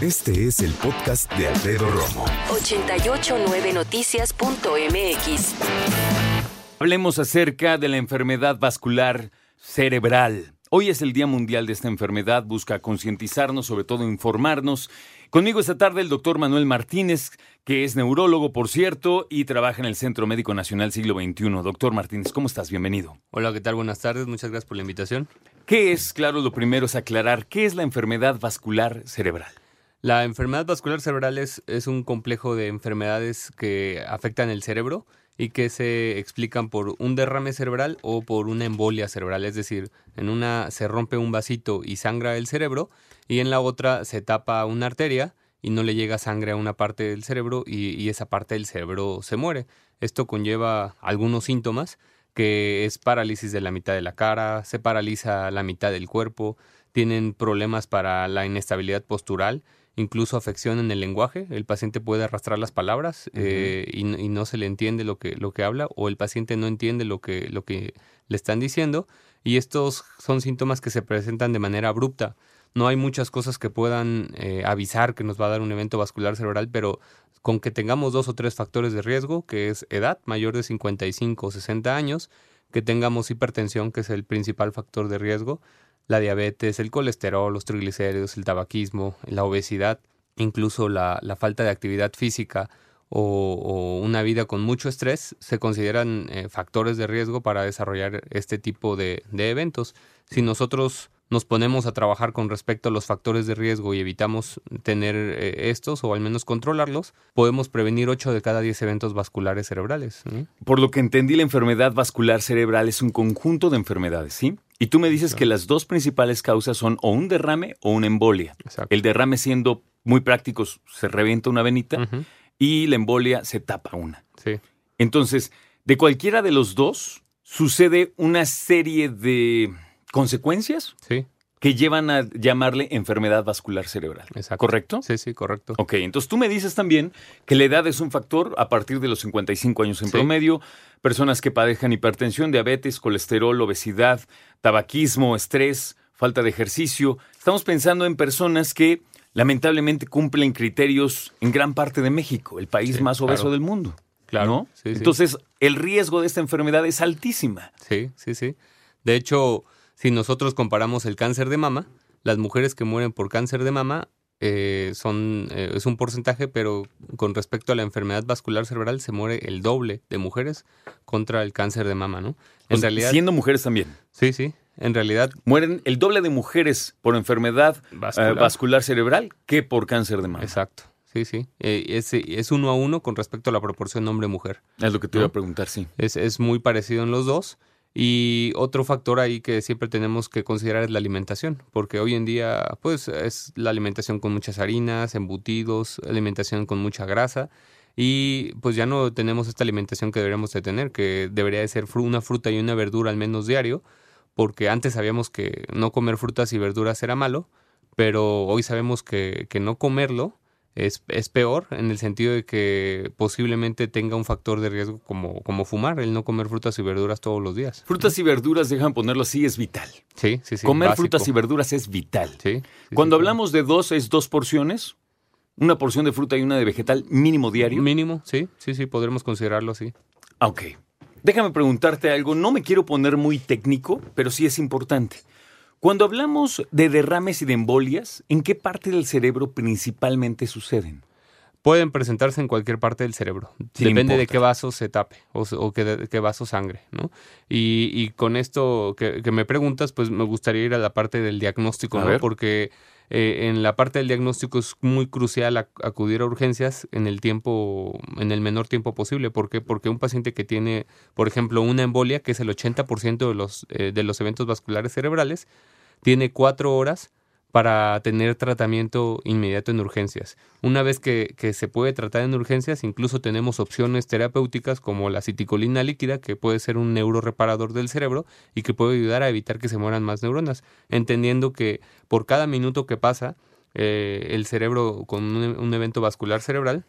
Este es el podcast de Alfredo Romo. 889noticias.mx. Hablemos acerca de la enfermedad vascular cerebral. Hoy es el Día Mundial de esta enfermedad, busca concientizarnos, sobre todo informarnos. Conmigo esta tarde el doctor Manuel Martínez, que es neurólogo, por cierto, y trabaja en el Centro Médico Nacional Siglo XXI. Doctor Martínez, ¿cómo estás? Bienvenido. Hola, ¿qué tal? Buenas tardes, muchas gracias por la invitación. ¿Qué es? Claro, lo primero es aclarar, ¿qué es la enfermedad vascular cerebral? La enfermedad vascular cerebral es, un complejo de enfermedades que afectan el cerebro y que se explican por un derrame cerebral o por una embolia cerebral, es decir, en una se rompe un vasito y sangra el cerebro y en la otra se tapa una arteria y no le llega sangre a una parte del cerebro y, y esa parte del cerebro se muere. Esto conlleva algunos síntomas que es parálisis de la mitad de la cara, se paraliza la mitad del cuerpo, tienen problemas para la inestabilidad postural incluso afección en el lenguaje. El paciente puede arrastrar las palabras eh, y, no se le entiende lo que, lo que habla o el paciente no entiende lo que, lo que le están diciendo. Y estos son síntomas que se presentan de manera abrupta. No hay muchas cosas que puedan eh, avisar que nos va a dar un evento vascular cerebral, pero con que tengamos dos o tres factores de riesgo, que es edad mayor de 55 o 60 años, que tengamos hipertensión, que es el principal factor de riesgo, la diabetes, el colesterol, los triglicéridos, el tabaquismo, la obesidad, incluso la, falta de actividad física o, una vida con mucho estrés, se consideran eh, factores de riesgo para desarrollar este tipo de, eventos. Si nosotros nos ponemos a trabajar con respecto a los factores de riesgo y evitamos tener eh, estos o al menos controlarlos, podemos prevenir 8 de cada 10 eventos vasculares cerebrales. Por lo que entendí, la enfermedad vascular cerebral es un conjunto de enfermedades, ¿sí? Y tú me dices que las dos principales causas son o un derrame o una embolia. El derrame siendo muy práctico, se revienta una venita y la embolia se tapa una. Sí. Entonces, de cualquiera de los dos sucede una serie de consecuencias. Sí que llevan a llamarle enfermedad vascular cerebral. Exacto. ¿Correcto? Sí, sí, correcto. Ok, entonces tú me dices también que la edad es un factor a partir de los 55 años en promedio, personas que padezcan hipertensión, diabetes, colesterol, obesidad, tabaquismo, estrés, falta de ejercicio. Estamos pensando en personas que lamentablemente cumplen criterios en gran parte de México, el país más obeso del mundo. Claro. Entonces, el riesgo de esta enfermedad es altísima. Sí, sí, sí. De hecho, si nosotros comparamos el cáncer de mama, las mujeres que mueren por cáncer de mama eh, son eh, es un porcentaje, pero con respecto a la enfermedad vascular cerebral se muere el doble de mujeres contra el cáncer de mama, ¿no? En realidad, siendo mujeres también. Sí, sí. En realidad mueren el doble de mujeres por enfermedad eh, vascular, cerebral que por cáncer de mama. Exacto. Sí, sí. es, es, uno a uno con respecto a la proporción hombre-mujer. Es lo que te iba a preguntar, sí. Es, es muy parecido en los dos. Y otro factor ahí que siempre tenemos que considerar es la alimentación, porque hoy en día pues es la alimentación con muchas harinas, embutidos, alimentación con mucha grasa y pues ya no tenemos esta alimentación que deberíamos de tener, que debería de ser una fruta y una verdura al menos diario, porque antes sabíamos que no comer frutas y verduras era malo, pero hoy sabemos que, que no comerlo es, es, peor en el sentido de que posiblemente tenga un factor de riesgo como, como fumar, el no comer frutas y verduras todos los días. Frutas y verduras, dejan ponerlo así, es vital. Sí, sí, sí. Comer frutas y verduras es vital. Sí. Cuando hablamos de dos, es dos porciones. Una porción de fruta y una de vegetal mínimo diario. Mínimo, sí, sí, sí, podremos considerarlo así. Ok. Déjame preguntarte algo. No me quiero poner muy técnico, pero sí es importante. Cuando hablamos de derrames y de embolias, ¿en qué parte del cerebro principalmente suceden? Pueden presentarse en cualquier parte del cerebro. Depende de qué vaso se tape o, qué, vaso sangre, ¿no? Y, con esto que, me preguntas, pues me gustaría ir a la parte del diagnóstico, ¿no? Porque eh, en la parte del diagnóstico es muy crucial acudir a urgencias en el tiempo, en el menor tiempo posible. ¿Por qué? Porque un paciente que tiene, por ejemplo, una embolia, que es el 80% de los, eh, de los eventos vasculares cerebrales, tiene cuatro horas para tener tratamiento inmediato en urgencias. Una vez que, se puede tratar en urgencias, incluso tenemos opciones terapéuticas como la citicolina líquida, que puede ser un neuroreparador del cerebro y que puede ayudar a evitar que se mueran más neuronas, entendiendo que por cada minuto que pasa, eh, el cerebro con un, un evento vascular cerebral,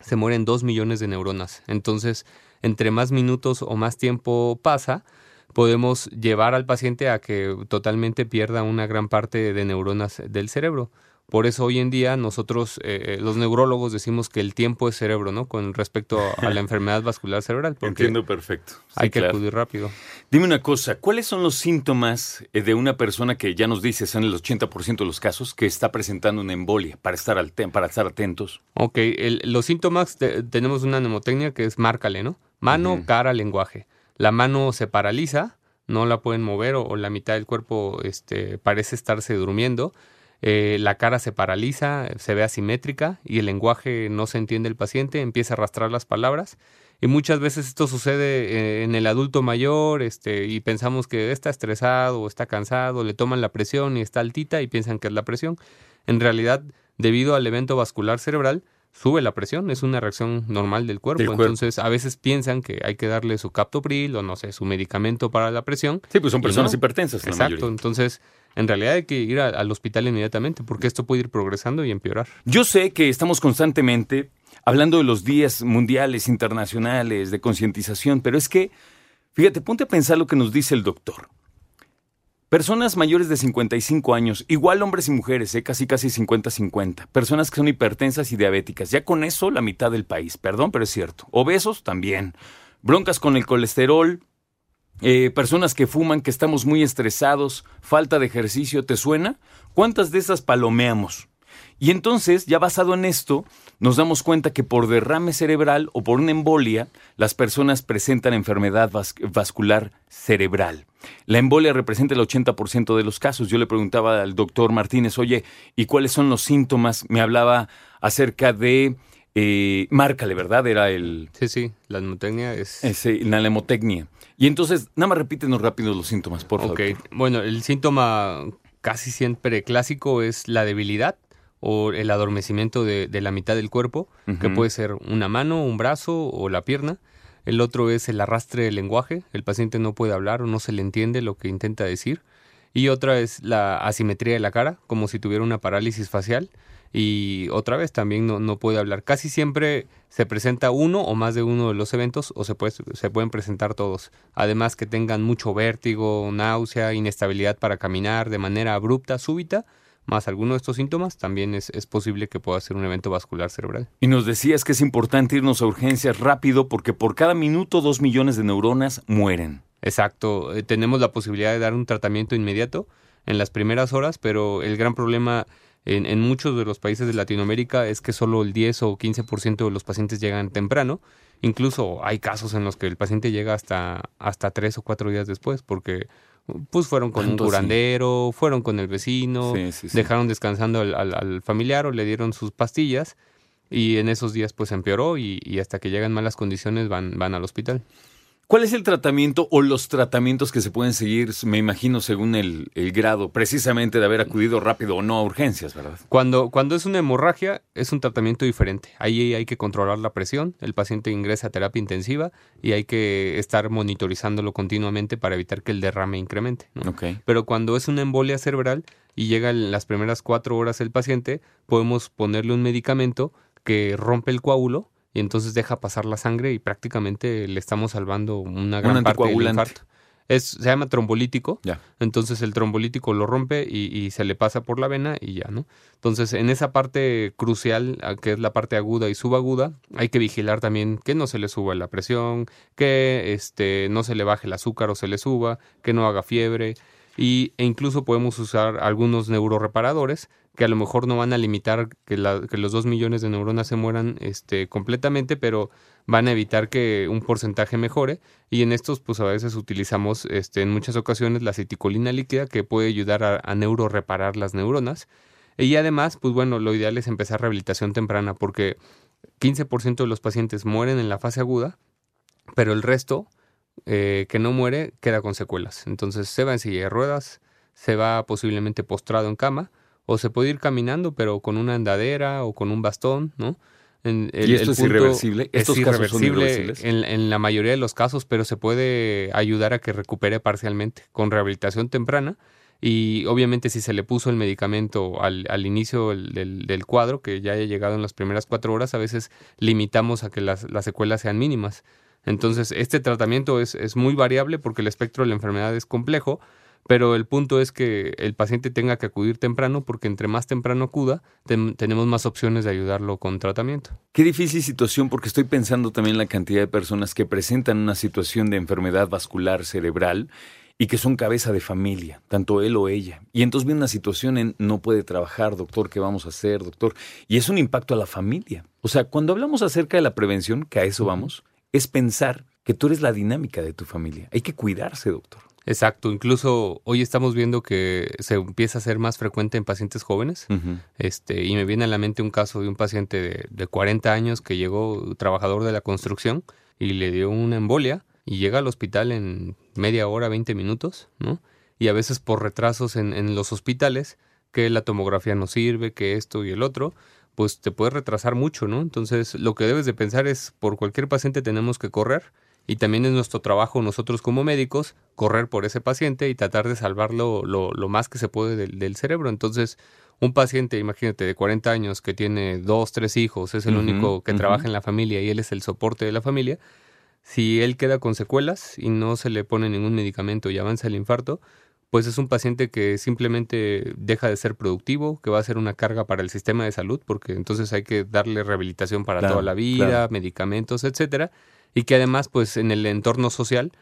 se mueren dos millones de neuronas. Entonces, entre más minutos o más tiempo pasa, podemos llevar al paciente a que totalmente pierda una gran parte de neuronas del cerebro. Por eso hoy en día nosotros, eh, los neurólogos, decimos que el tiempo es cerebro, ¿no? Con respecto a la enfermedad vascular cerebral. Entiendo perfecto. Sí, hay que claro. acudir rápido. Dime una cosa, ¿cuáles son los síntomas eh, de una persona que ya nos dices en el 80% de los casos que está presentando una embolia para estar, al para estar atentos? Ok, el, los síntomas, de, tenemos una mnemotecnia que es márcale, ¿no? Mano, uh -huh. cara, lenguaje. La mano se paraliza, no la pueden mover o, la mitad del cuerpo este, parece estarse durmiendo. Eh, la cara se paraliza, se ve asimétrica y el lenguaje no se entiende el paciente, empieza a arrastrar las palabras. Y muchas veces esto sucede eh, en el adulto mayor este, y pensamos que está estresado o está cansado, le toman la presión y está altita y piensan que es la presión. En realidad, debido al evento vascular cerebral, sube la presión, es una reacción normal del cuerpo. Del cuerpo. Entonces, a veces piensan que hay que darle su captopril o no sé, su medicamento para la presión. Sí, pues son personas no. hipertensas. La Exacto, mayoría. entonces en realidad hay que ir a, al hospital inmediatamente porque esto puede ir progresando y empeorar. Yo sé que estamos constantemente hablando de los días mundiales, internacionales, de concientización, pero es que, fíjate, ponte a pensar lo que nos dice el doctor. Personas mayores de 55 años, igual hombres y mujeres, ¿eh? casi casi 50-50. Personas que son hipertensas y diabéticas. Ya con eso la mitad del país, perdón, pero es cierto. Obesos también. Broncas con el colesterol. Eh, personas que fuman, que estamos muy estresados, falta de ejercicio, ¿te suena? ¿Cuántas de esas palomeamos? Y entonces, ya basado en esto, nos damos cuenta que por derrame cerebral o por una embolia, las personas presentan enfermedad vas vascular cerebral. La embolia representa el 80% de los casos. Yo le preguntaba al doctor Martínez, oye, ¿y cuáles son los síntomas? Me hablaba acerca de... Eh, márcale, ¿verdad? Era el... Sí, sí, la nemotecnia es... Ese, la nemotecnia. Y entonces, nada más repítenos rápido los síntomas, por favor. Ok, bueno, el síntoma casi siempre clásico es la debilidad o el adormecimiento de, de la mitad del cuerpo, uh -huh. que puede ser una mano, un brazo o la pierna. El otro es el arrastre del lenguaje, el paciente no puede hablar o no se le entiende lo que intenta decir. Y otra es la asimetría de la cara, como si tuviera una parálisis facial. Y otra vez también no, no puede hablar. Casi siempre se presenta uno o más de uno de los eventos o se, puede, se pueden presentar todos. Además que tengan mucho vértigo, náusea, inestabilidad para caminar de manera abrupta, súbita más alguno de estos síntomas, también es, es, posible que pueda ser un evento vascular cerebral. Y nos decías que es importante irnos a urgencias rápido porque por cada minuto dos millones de neuronas mueren. Exacto, eh, tenemos la posibilidad de dar un tratamiento inmediato en las primeras horas, pero el gran problema en, en muchos de los países de Latinoamérica es que solo el 10 o 15% de los pacientes llegan temprano. Incluso hay casos en los que el paciente llega hasta, hasta tres o cuatro días después porque pues fueron con un curandero, sí. fueron con el vecino, sí, sí, dejaron descansando al, al, al, familiar o le dieron sus pastillas y en esos días pues empeoró y, y hasta que llegan malas condiciones van, van al hospital. ¿Cuál es el tratamiento o los tratamientos que se pueden seguir, me imagino, según el, el, grado, precisamente de haber acudido rápido o no a urgencias, verdad? Cuando, cuando es una hemorragia, es un tratamiento diferente. Ahí hay que controlar la presión, el paciente ingresa a terapia intensiva y hay que estar monitorizándolo continuamente para evitar que el derrame incremente. ¿no? Okay. Pero cuando es una embolia cerebral y llega en las primeras cuatro horas el paciente, podemos ponerle un medicamento que rompe el coágulo y entonces deja pasar la sangre y prácticamente le estamos salvando una gran Un parte del infarto. Es, se llama trombolítico, ya. entonces el trombolítico lo rompe y, y, se le pasa por la vena y ya, ¿no? Entonces en esa parte crucial, que es la parte aguda y subaguda, hay que vigilar también que no se le suba la presión, que este, no se le baje el azúcar o se le suba, que no haga fiebre y, e incluso podemos usar algunos neuroreparadores que a lo mejor no van a limitar que, los dos millones de neuronas se mueran este, completamente, pero van a evitar que un porcentaje mejore. Y en estos, pues a veces utilizamos este, en muchas ocasiones la citicolina líquida que puede ayudar a, a neuroreparar las neuronas. Y además, pues bueno, lo ideal es empezar rehabilitación temprana porque 15% de los pacientes mueren en la fase aguda, pero el resto eh, que no muere queda con secuelas. Entonces se va en silla de ruedas, se va posiblemente postrado en cama o se puede ir caminando, pero con una andadera o con un bastón, ¿no? En, ¿Y esto es irreversible? ¿Estos es irreversible en, en, la mayoría de los casos, pero se puede ayudar a que recupere parcialmente con rehabilitación temprana. Y obviamente si se le puso el medicamento al, al inicio del, del, cuadro, que ya haya llegado en las primeras cuatro horas, a veces limitamos a que las, las secuelas sean mínimas. Entonces, este tratamiento es, es muy variable porque el espectro de la enfermedad es complejo, pero el punto es que el paciente tenga que acudir temprano porque entre más temprano acuda, tenemos más opciones de ayudarlo con tratamiento. Qué difícil situación porque estoy pensando también en la cantidad de personas que presentan una situación de enfermedad vascular cerebral y que son cabeza de familia, tanto él o ella. Y entonces viene una situación en no puede trabajar, doctor, ¿qué vamos a hacer, doctor? Y es un impacto a la familia. O sea, cuando hablamos acerca de la prevención, que a eso vamos, es pensar que tú eres la dinámica de tu familia. Hay que cuidarse, doctor. Exacto, incluso hoy estamos viendo que se empieza a ser más frecuente en pacientes jóvenes. este, y me viene a la mente un caso de un paciente de, de 40 años que llegó trabajador de la construcción y le dio una embolia y llega al hospital en media hora, 20 minutos, ¿no? Y a veces por retrasos en, en los hospitales, que la tomografía no sirve, que esto y el otro, pues te puede retrasar mucho, ¿no? Entonces, lo que debes de pensar es, por cualquier paciente tenemos que correr y también es nuestro trabajo nosotros como médicos correr por ese paciente y tratar de salvarlo lo, lo más que se puede del, cerebro. Entonces, un paciente, imagínate, de 40 años que tiene dos, tres hijos, es el único que trabaja en la familia y él es el soporte de la familia, si él queda con secuelas y no se le pone ningún medicamento y avanza el infarto, pues es un paciente que simplemente deja de ser productivo, que va a ser una carga para el sistema de salud, porque entonces hay que darle rehabilitación para toda la vida, medicamentos, etcétera y que además pues en el entorno social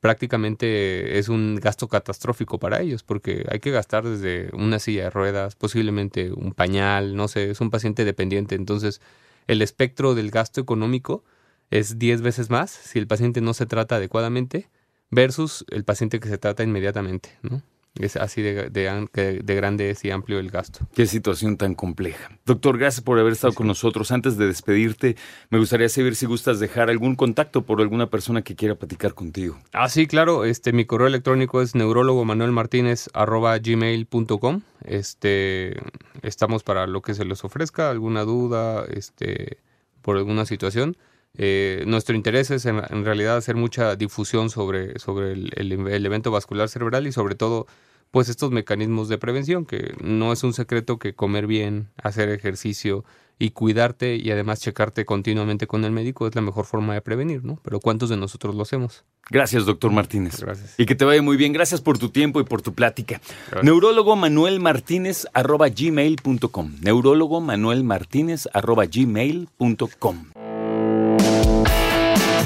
prácticamente es un gasto catastrófico para ellos porque hay que gastar desde una silla de ruedas, posiblemente un pañal, no sé, es un paciente dependiente, entonces el espectro del gasto económico es 10 veces más si el paciente no se trata adecuadamente versus el paciente que se trata inmediatamente, ¿no? Es así de, de, grande y amplio el gasto. Qué situación tan compleja. Doctor, gracias por haber estado con nosotros. Antes de despedirte, me gustaría saber si gustas dejar algún contacto por alguna persona que quiera platicar contigo. Ah, sí, claro. Este, mi correo electrónico es neurologomanuelmartinez.gmail.com. Este, estamos para lo que se les ofrezca, alguna duda, este, por alguna situación. Eh, nuestro interés es en, realidad hacer mucha difusión sobre, sobre el, evento vascular cerebral y sobre todo pues estos mecanismos de prevención, que no es un secreto que comer bien, hacer ejercicio y cuidarte y además checarte continuamente con el médico es la mejor forma de prevenir, ¿no? Pero ¿cuántos de nosotros lo hacemos? Gracias, doctor Martínez. Gracias. Y que te vaya muy bien. Gracias por tu tiempo y por tu plática. Neurólogo Manuel Martínez arroba gmail.com. Neurólogo Manuel Martínez arroba gmail.com.